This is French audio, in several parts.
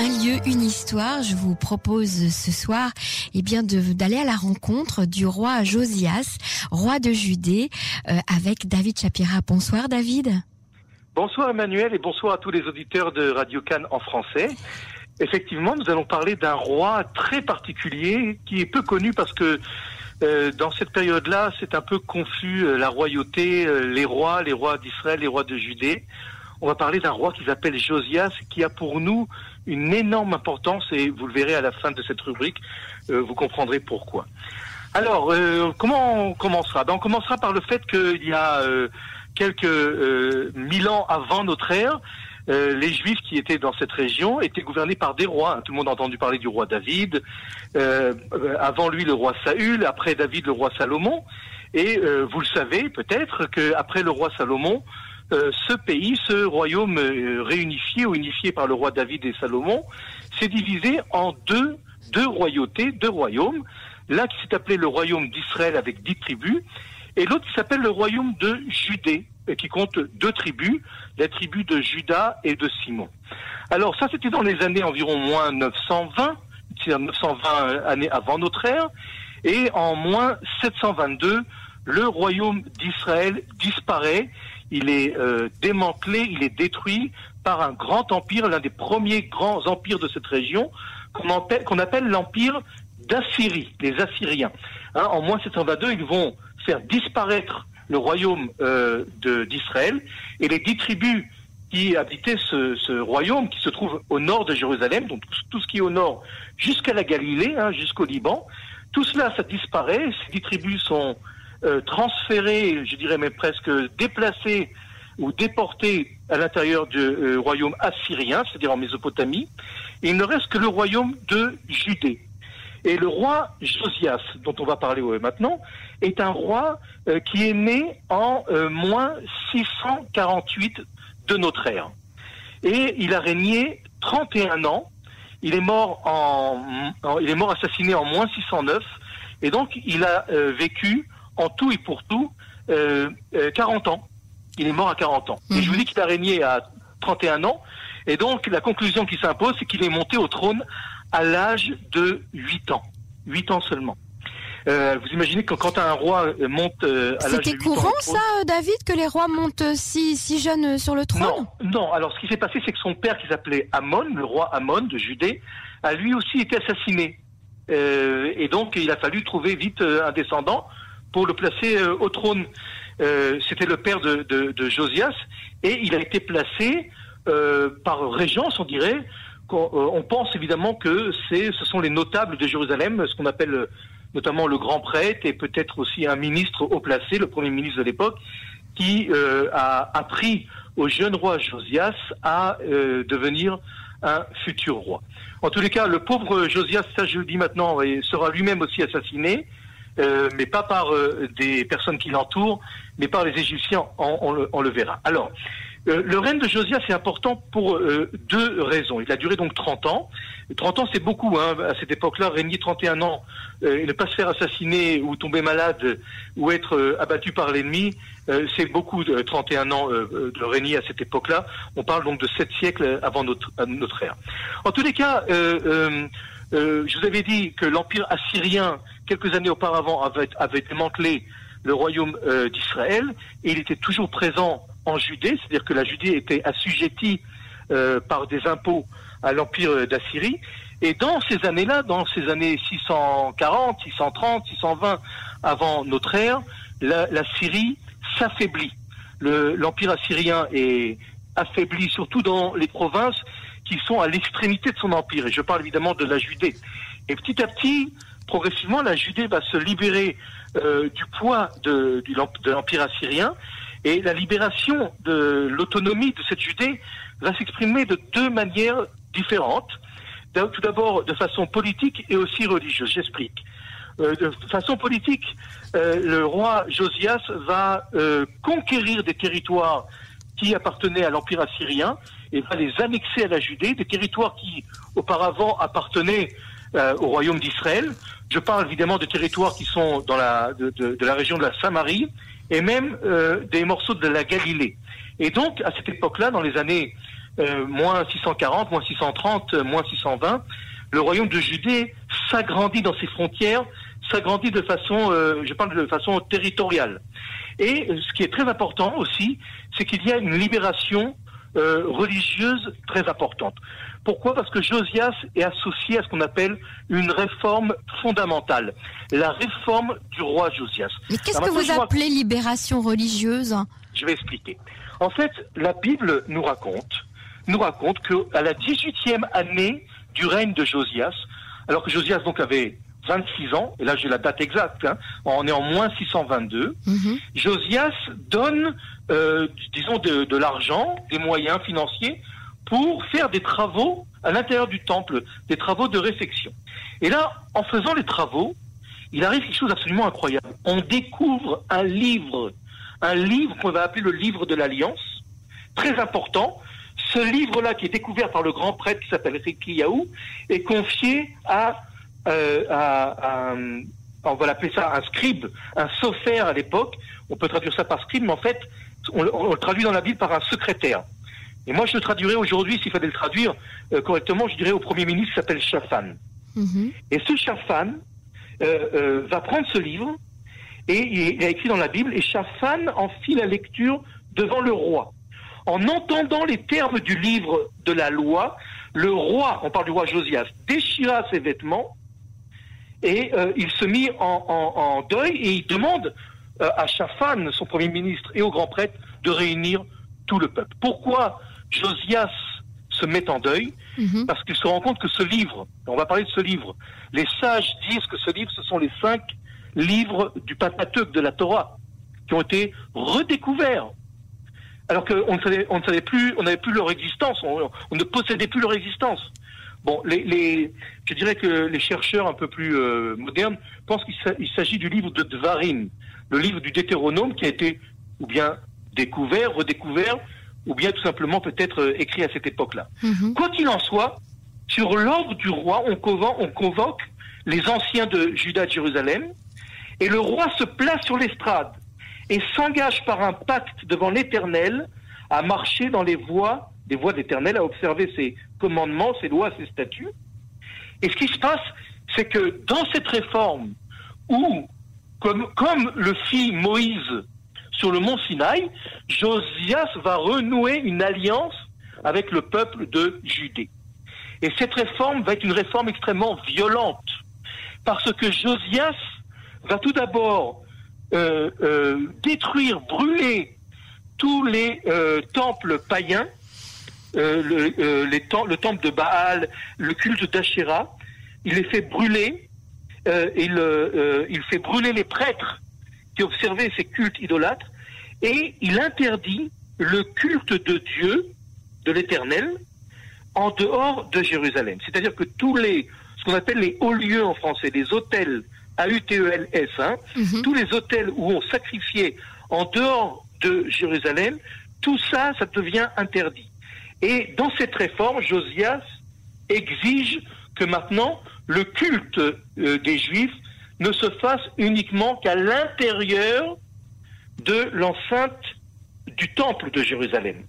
Un lieu, une histoire. Je vous propose ce soir, eh bien, d'aller à la rencontre du roi Josias, roi de Judée, euh, avec David Chapira. Bonsoir, David. Bonsoir, Emmanuel, et bonsoir à tous les auditeurs de Radio Cannes en français. Effectivement, nous allons parler d'un roi très particulier qui est peu connu parce que euh, dans cette période-là, c'est un peu confus euh, la royauté, les rois, les rois d'Israël, les rois de Judée on va parler d'un roi qui s'appelle Josias, qui a pour nous une énorme importance, et vous le verrez à la fin de cette rubrique, euh, vous comprendrez pourquoi. Alors, euh, comment on commencera? Ben, On commencera par le fait qu'il y a euh, quelques mille ans avant notre ère, les Juifs qui étaient dans cette région étaient gouvernés par des rois. Tout le monde a entendu parler du roi David, avant lui le roi Saül, après David le roi Salomon. Et vous le savez peut-être qu'après le roi Salomon, euh, ce pays, ce royaume euh, réunifié ou unifié par le roi David et Salomon, s'est divisé en deux, deux royautés, deux royaumes. L'un qui s'est appelé le royaume d'Israël avec dix tribus, et l'autre qui s'appelle le royaume de Judée, qui compte deux tribus, la tribu de Judas et de Simon. Alors ça, c'était dans les années environ moins 920, c'est-à-dire 920 années avant notre ère, et en moins 722, le royaume d'Israël disparaît il est euh, démantelé, il est détruit par un grand empire, l'un des premiers grands empires de cette région, qu'on appelle, l'empire d'Assyrie, les Assyriens. Hein, en moins 722, ils vont faire disparaître le royaume euh, d'Israël et les dix tribus qui habitaient ce, royaume qui se trouve au nord de Jérusalem, donc tout, ce qui est au nord jusqu'à la Galilée, hein, jusqu'au Liban, tout cela, ça disparaît. Ces dix tribus sont euh, transférés, je dirais même presque déplacés ou déportés à l'intérieur du euh, royaume assyrien, c'est-à-dire en Mésopotamie. Il ne reste que le royaume de Judée. Et le roi Josias, dont on va parler maintenant, est un roi euh, qui est né en moins 648 de notre ère. Et il a régné 31 ans. Il est mort en, il est mort assassiné en moins 609. Et donc il a vécu en tout et pour tout, 40 euh, euh, ans. Il est mort à 40 ans. Et je vous dis qu'il a régné à 31 ans. Et donc, la conclusion qui s'impose, c'est qu'il est monté au trône à l'âge de 8 ans. 8 ans seulement. Euh, vous imaginez que quand un roi monte à l'âge de C'était courant ça, David, que les rois montent si, si jeunes sur le trône? Non, non. Alors ce qui s'est passé, c'est que son père, qui s'appelait Amon, le roi Amon de Judée, a lui aussi été assassiné. et donc il a fallu trouver vite un descendant pour le placer euh, au trône. Euh, c'était le père de, Josias, et il a été placé euh, par régence, on dirait. On, pense évidemment que ce sont les notables de Jérusalem, ce qu'on appelle notamment le grand prêtre et peut-être aussi un ministre haut placé, le premier ministre de l'époque, qui a appris au jeune roi Josias à devenir un futur roi. En tous les cas, le pauvre Josias, ça je le dis maintenant, sera lui-même aussi assassiné. Euh, mais pas par euh, des personnes qui l'entourent, mais par les Égyptiens, on, le, verra. Alors, euh, le règne de Josias est important pour deux raisons. Il a duré donc 30 ans. 30 ans, c'est beaucoup. Hein, à cette époque-là, régner 31 ans et ne pas se faire assassiner ou tomber malade ou être abattu par l'ennemi, c'est beaucoup de 31 ans de régner à cette époque-là. On parle donc de 7 siècles avant notre, notre ère. En tous les cas, je vous avais dit que l'empire assyrien quelques années auparavant, avait, démantelé le royaume euh, d'Israël et il était toujours présent en Judée, c'est-à-dire que la Judée était assujettie euh, par des impôts à l'empire d'Assyrie. Et dans ces années-là, dans ces années 640, 630, 620 avant notre ère, la, Syrie s'affaiblit. L'empire assyrien est affaibli surtout dans les provinces qui sont à l'extrémité de son empire. Et je parle évidemment de la Judée. Et petit à petit, progressivement, la Judée va se libérer euh, du poids de, l'empire assyrien et la libération de l'autonomie de cette Judée va s'exprimer de deux manières différentes. Tout d'abord de façon politique et aussi religieuse. J'explique. Euh, de façon politique, euh, le roi Josias va conquérir des territoires qui appartenaient à l'empire assyrien et va les annexer à la Judée, des territoires qui auparavant appartenaient au royaume d'Israël. Je parle évidemment de territoires qui sont dans la, de, de, la région de la Samarie et même euh, des morceaux de la Galilée. Et donc, à cette époque-là, dans les années euh, moins 640, moins 630, euh, moins 620, le royaume de Judée s'agrandit dans ses frontières, s'agrandit de façon, euh, je parle de façon territoriale. Et ce qui est très important aussi, c'est qu'il y a une libération euh, religieuse très importante. Pourquoi? Parce que Josias est associé à ce qu'on appelle une réforme fondamentale, la réforme du roi Josias. Mais qu'est-ce que vous appelez libération religieuse? Je vais expliquer. En fait, la Bible nous raconte, nous raconte qu'à la 18e année du règne de Josias, alors que Josias donc avait 26 ans, et là j'ai la date exacte, hein, on est en moins 622, Mhm. Josias donne, euh, disons, de, de l'argent, des moyens financiers pour faire des travaux à l'intérieur du temple, des travaux de réfection. Et là, en faisant les travaux, il arrive quelque chose d'absolument incroyable. On découvre un livre, un livre qu'on va appeler le livre de l'Alliance, très important. Ce livre-là, qui est découvert par le grand prêtre qui s'appelle Rikiyahu, est confié à, euh, un- on va l'appeler ça un scribe, un sophaire à l'époque. On peut traduire ça par scribe, mais en fait, on, le- on le traduit dans la Bible par un secrétaire. Et moi, je le traduirais aujourd'hui, s'il fallait le traduire euh, correctement, je dirais au Premier ministre qui s'appelle Shaphan. Mhm. Et ce Shaphan euh, va prendre ce livre et il a écrit dans la Bible et Shaphan en fit la lecture devant le roi. En entendant les termes du livre de la loi, le roi, on parle du roi Josias, déchira ses vêtements et euh, il se mit en, en- en deuil et il demande euh, à Shaphan, son premier ministre, et au grand prêtre de réunir tout le peuple. Pourquoi Josias se met en deuil Mhm. parce qu'il se rend compte que ce livre, on va parler de ce livre, les sages disent que ce livre, ce sont les cinq livres du Pentateuque de la Torah, qui ont été redécouverts. Alors qu'on ne savait, on ne savait plus, on n'avait plus leur existence, on, on ne possédait plus leur existence. Bon, les, les- je dirais que les chercheurs un peu plus euh, modernes pensent qu'il s'a- il s'agit du livre de Dvarim, le livre du Deutéronome qui a été ou bien découvert, redécouvert, ou bien tout simplement peut-être euh, écrit à cette époque-là. Mhm. Quoi qu'il en soit, sur l'ordre du roi, on convoque, on convoque les anciens de Juda de Jérusalem, et le roi se place sur l'estrade et s'engage par un pacte devant l'Éternel à marcher dans les voies des voies de l'Éternel, à observer ses commandements, ses lois, ses statuts. Et ce qui se passe, c'est que dans cette réforme, où, comme, comme le fit Moïse sur le mont Sinaï, Josias va renouer une alliance avec le peuple de Judée. Et cette réforme va être une réforme extrêmement violente, parce que Josias va tout d'abord euh, euh, détruire, brûler tous les euh, temples païens, euh, le, euh, les tem- le temple de Baal, le culte d'Asherah. Il les fait brûler, euh, il, euh, euh, il fait brûler les prêtres qui observaient ces cultes idolâtres, et il interdit le culte de Dieu, de l'Éternel, en dehors de Jérusalem. C'est-à-dire que tous les, ce qu'on appelle les hauts lieux en français, les hôtels, A-U-T-E-L-S, hein, Mhm. tous les hôtels où on sacrifiait en dehors de Jérusalem, tout ça, ça devient interdit. Et dans cette réforme, Josias exige que maintenant le culte euh, des Juifs ne se fasse uniquement qu'à l'intérieur de l'enceinte du temple de Jérusalem.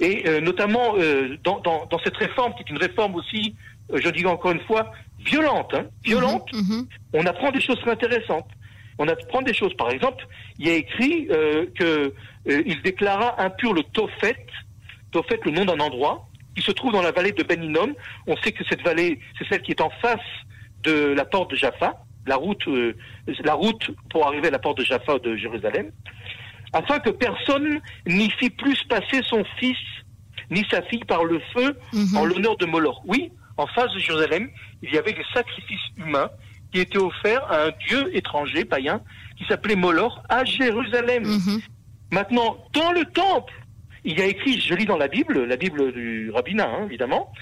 Et euh, notamment euh, dans, dans- dans cette réforme, qui est une réforme aussi, euh, je dis encore une fois, violente, hein, violente, Mhm. on apprend des choses très intéressantes. On apprend des choses. Par exemple, il y a écrit euh, que euh, il déclara impur le Tophet, Tophet, le nom d'un endroit, qui se trouve dans la vallée de Ben Hinnom. On sait que cette vallée, c'est celle qui est en face de la porte de Jaffa, la route, euh, la route pour arriver à la porte de Jaffa de Jérusalem, afin que personne n'y fit plus passer son fils ni sa fille par le feu Mhm. en l'honneur de Moloch. Oui, en face de Jérusalem, il y avait des sacrifices humains qui étaient offerts à un dieu étranger, païen, qui s'appelait Moloch, à Jérusalem. Mhm. Maintenant, dans le temple, il y a écrit, je lis dans la Bible, la Bible du rabbinat, hein, évidemment,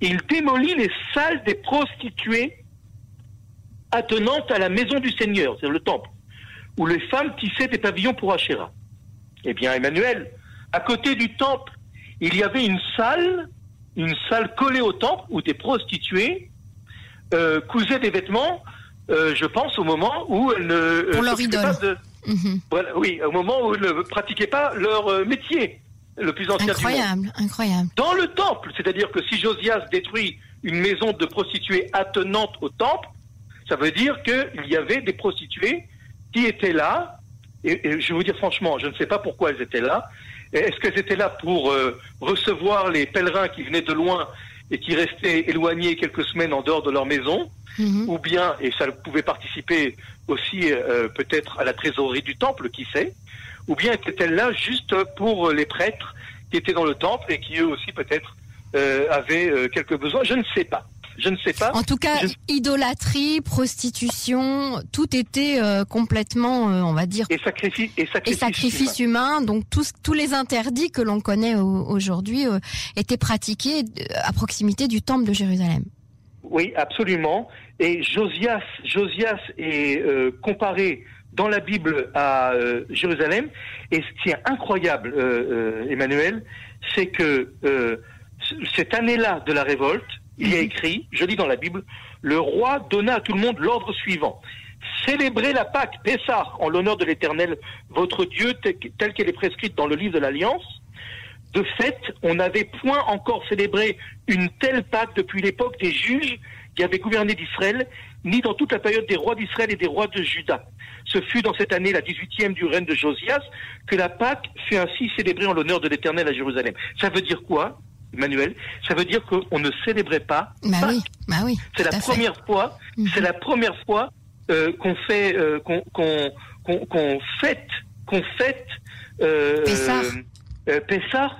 il démolit les salles des prostituées attenantes à la maison du Seigneur, c'est le temple, où les femmes tissaient des pavillons pour Asherah. Eh bien, Emmanuel, à côté du temple, il y avait une salle, une salle collée au temple, où des prostituées euh, cousaient des vêtements, euh, je pense, au moment où elles ne... euh, Pour leur s'occupaient idole. pas de- Mhm. voilà, oui, au moment où ils ne pratiquaient pas leur euh, métier. Le plus ancien incroyable, du monde. Incroyable, Dans le temple, c'est-à-dire que si Josias détruit une maison de prostituées attenante au temple, ça veut dire qu'il y avait des prostituées qui étaient là, et, et, je vais vous dire franchement, je ne sais pas pourquoi elles étaient là. Est-ce qu'elles étaient là pour euh, recevoir les pèlerins qui venaient de loin et qui restaient éloignés quelques semaines en dehors de leur maison, Mhm. ou bien, et ça pouvait participer aussi euh, peut-être à la trésorerie du temple, qui sait, ou bien étaient-elles là juste pour les prêtres qui étaient dans le temple et qui eux aussi peut-être euh, avaient euh, quelques besoins? Je ne sais pas. Je ne sais pas. En tout cas, Je- idolâtrie, prostitution, tout était euh, complètement, euh, on va dire, Et sacrifice, et et sacrifice, sacrifice humain. humain. Donc tous tous les interdits que l'on connaît au- aujourd'hui euh, étaient pratiqués à proximité du temple de Jérusalem. Oui, absolument. Et Josias, Josias est comparé dans la Bible à euh, Jérusalem. Et ce qui est incroyable, euh, euh, Emmanuel, c'est que cette année-là de la révolte, il y a Mhm. écrit, je lis dans la Bible, le roi donna à tout le monde l'ordre suivant. Célébrez la Pâque, Pessah, en l'honneur de l'Éternel, votre Dieu, tel- telle qu'elle est prescrite dans le livre de l'Alliance. De fait, on n'avait point encore célébré une telle Pâque depuis l'époque des juges qui avaient gouverné d'Israël, ni dans toute la période des rois d'Israël et des rois de Juda. Ce fut dans cette année, la 18e du règne de Josias, que la Pâque fut ainsi célébrée en l'honneur de l'Éternel à Jérusalem. Ça veut dire quoi, Emmanuel? Ça veut dire qu'on ne célébrait pas Bah Pâques. oui, bah oui. C'est la première fois, Mhm. c'est la première fois euh, qu'on fait, euh, qu'on fête, qu'on fête euh, Pessah. euh, Pessah,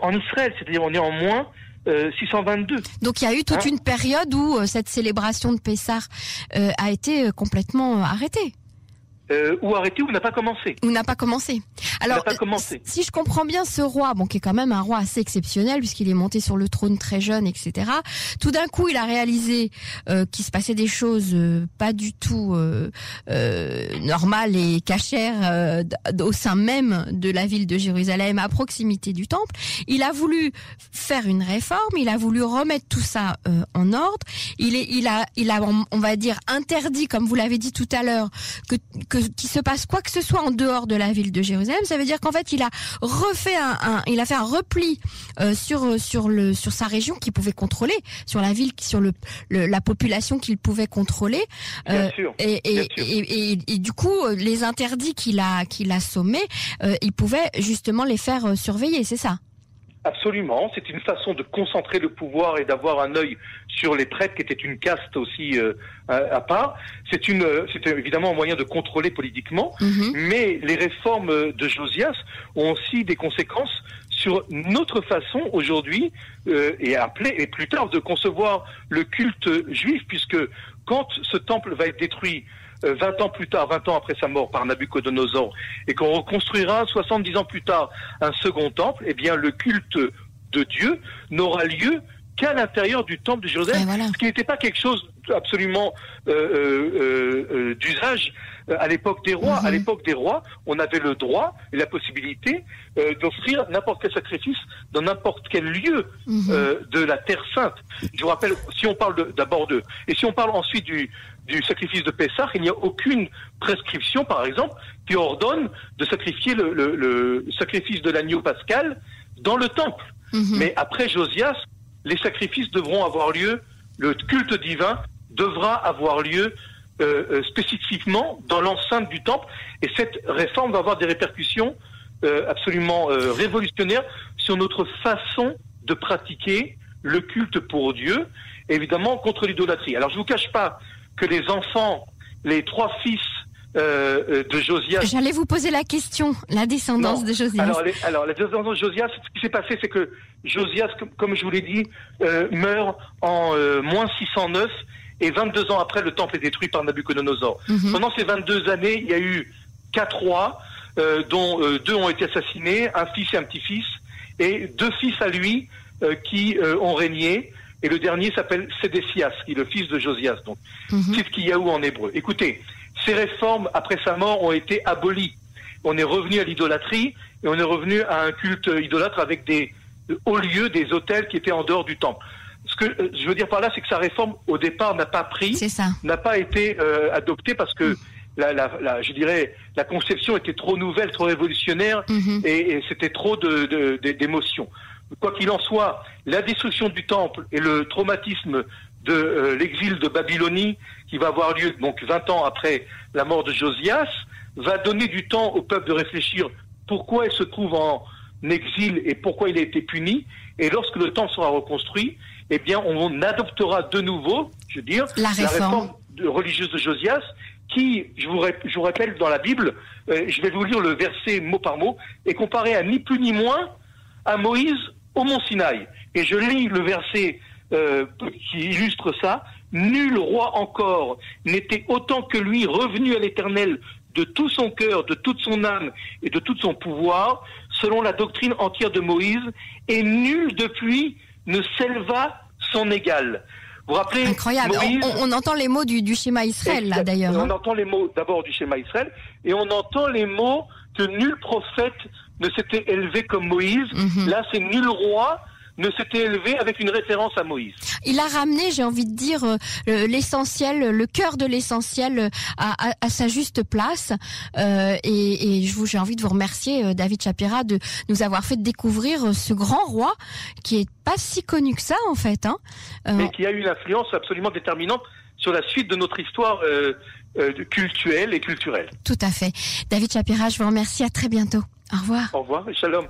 en Israël, c'est-à-dire on est en moins euh, 622. Donc il y a eu toute Hein une période où euh, cette célébration de Pessah euh, a été euh, complètement euh, arrêtée Euh, ou arrêté ou n'a pas commencé. ou n'a pas commencé. Alors pas euh, commencé. si je comprends bien ce roi, bon qui est quand même un roi assez exceptionnel puisqu'il est monté sur le trône très jeune, etc. Tout d'un coup, il a réalisé euh, qu'il se passait des choses euh, pas du tout euh, euh, normales et cachères euh, au sein même de la ville de Jérusalem, à proximité du temple. Il a voulu faire une réforme, il a voulu remettre tout ça euh, en ordre. Il est, il a, il a, on va dire interdit, comme vous l'avez dit tout à l'heure, que que qu'il se passe quoi que ce soit en dehors de la ville de Jérusalem. Ça veut dire qu'en fait, il a refait un, un- il a fait un repli euh, sur sur le sur sa région qu'il pouvait contrôler, sur la ville, sur le, le- la population qu'il pouvait contrôler. Bien Euh, sûr. et, et, Bien sûr. et, et- et du coup, euh, les interdits qu'il a qu'il a sommés, euh, il pouvait justement les faire euh, surveiller, c'est ça? Absolument, c'est une façon de concentrer le pouvoir et d'avoir un œil sur les prêtres, qui était une caste aussi euh, à, à part. C'est une, euh, c'est évidemment un moyen de contrôler politiquement. Mhm. Mais les réformes de Josias ont aussi des conséquences sur notre façon aujourd'hui euh, et après et plus tard de concevoir le culte juif, puisque quand ce temple va être détruit 20 ans plus tard, 20 ans après sa mort par Nabucodonosor, et qu'on reconstruira 70 ans plus tard un second temple, eh bien le culte de Dieu n'aura lieu qu'à l'intérieur du temple de Jérusalem voilà. ce qui n'était pas quelque chose absolument euh, euh, euh, d'usage euh, à l'époque des rois. Mhm. À l'époque des rois, on avait le droit et la possibilité euh, d'offrir n'importe quel sacrifice dans n'importe quel lieu Mhm. euh, de la terre sainte. Je vous rappelle, si on parle d'abord de, et si on parle ensuite du, du sacrifice de Pessah, il n'y a aucune prescription, par exemple, qui ordonne de sacrifier le, le- le sacrifice de l'agneau pascal dans le temple. Mhm. Mais après Josias, les sacrifices devront avoir lieu, le culte divin devra avoir lieu euh, euh, spécifiquement dans l'enceinte du temple. Et cette réforme va avoir des répercussions euh, absolument révolutionnaires sur notre façon de pratiquer le culte pour Dieu, évidemment contre l'idolâtrie. Alors je vous cache pas que les enfants, les trois fils euh, euh, de Josias J'allais vous poser la question, la descendance Non. de Josias. alors, les, alors, la descendance de Josias, ce qui s'est passé, c'est que Josias, comme, comme je vous l'ai dit, euh, meurt en moins 609 et 22 ans après, le temple est détruit par Nabucodonosor. Mhm. Pendant ces 22 années, il y a eu quatre rois, euh, dont euh, deux ont été assassinés, un fils et un petit-fils, et deux fils à lui euh, qui ont régné. Et le dernier s'appelle Sédécias, qui est le fils de Josias. Donc, Mhm. Tzidkiyahu en hébreu. Écoutez, ces réformes, après sa mort, ont été abolies. On est revenu à l'idolâtrie et on est revenu à un culte idolâtre avec des hauts lieux, des hôtels qui étaient en dehors du temple. Ce que euh, je veux dire par là, c'est que sa réforme, au départ, n'a pas pris, n'a pas été euh, adoptée parce que la, la, la, je dirais, la conception était trop nouvelle, trop révolutionnaire, Mhm. et, et c'était trop de, de- de- d'émotions. Quoi qu'il en soit, la destruction du temple et le traumatisme de euh, l'exil de Babylonie, qui va avoir lieu donc 20 ans après la mort de Josias, va donner du temps au peuple de réfléchir pourquoi il se trouve en exil et pourquoi il a été puni. Et lorsque le temple sera reconstruit, eh bien, on adoptera de nouveau, je veux dire, La réforme. de- religieuse de Josias, qui, je vous, je vous rappelle, dans la Bible, euh, je vais vous lire le verset mot par mot, est comparé à ni plus ni moins à Moïse au mont Sinaï. Et je lis le verset euh, qui illustre ça. Nul roi encore n'était autant que lui revenu à l'Éternel de tout son cœur, de toute son âme et de tout son pouvoir, selon la doctrine entière de Moïse, et nul depuis ne s'éleva son égal. Vous vous rappelez Incroyable. On- Moïse, On, on entend les mots du, du schéma Israël là d'ailleurs. Hein. On entend les mots d'abord du schéma Israël et on entend les mots que nul prophète ne s'était élevé comme Moïse. Mhm. Là, c'est nul roi ne s'était élevé avec une référence à Moïse. Il a ramené, j'ai envie de dire, euh, le- l'essentiel, le cœur de l'essentiel euh, à, à- à sa juste place. Euh, et et je vous, j'ai envie de vous remercier, David Chapira, de nous avoir fait découvrir ce grand roi qui est pas si connu que ça en fait. Hein. Euh, mais qui a eu une influence absolument déterminante sur la suite de notre histoire cultuelle et culturelle. tout à fait. David Chapira, je vous remercie. À très bientôt. Au revoir. Au revoir et shalom.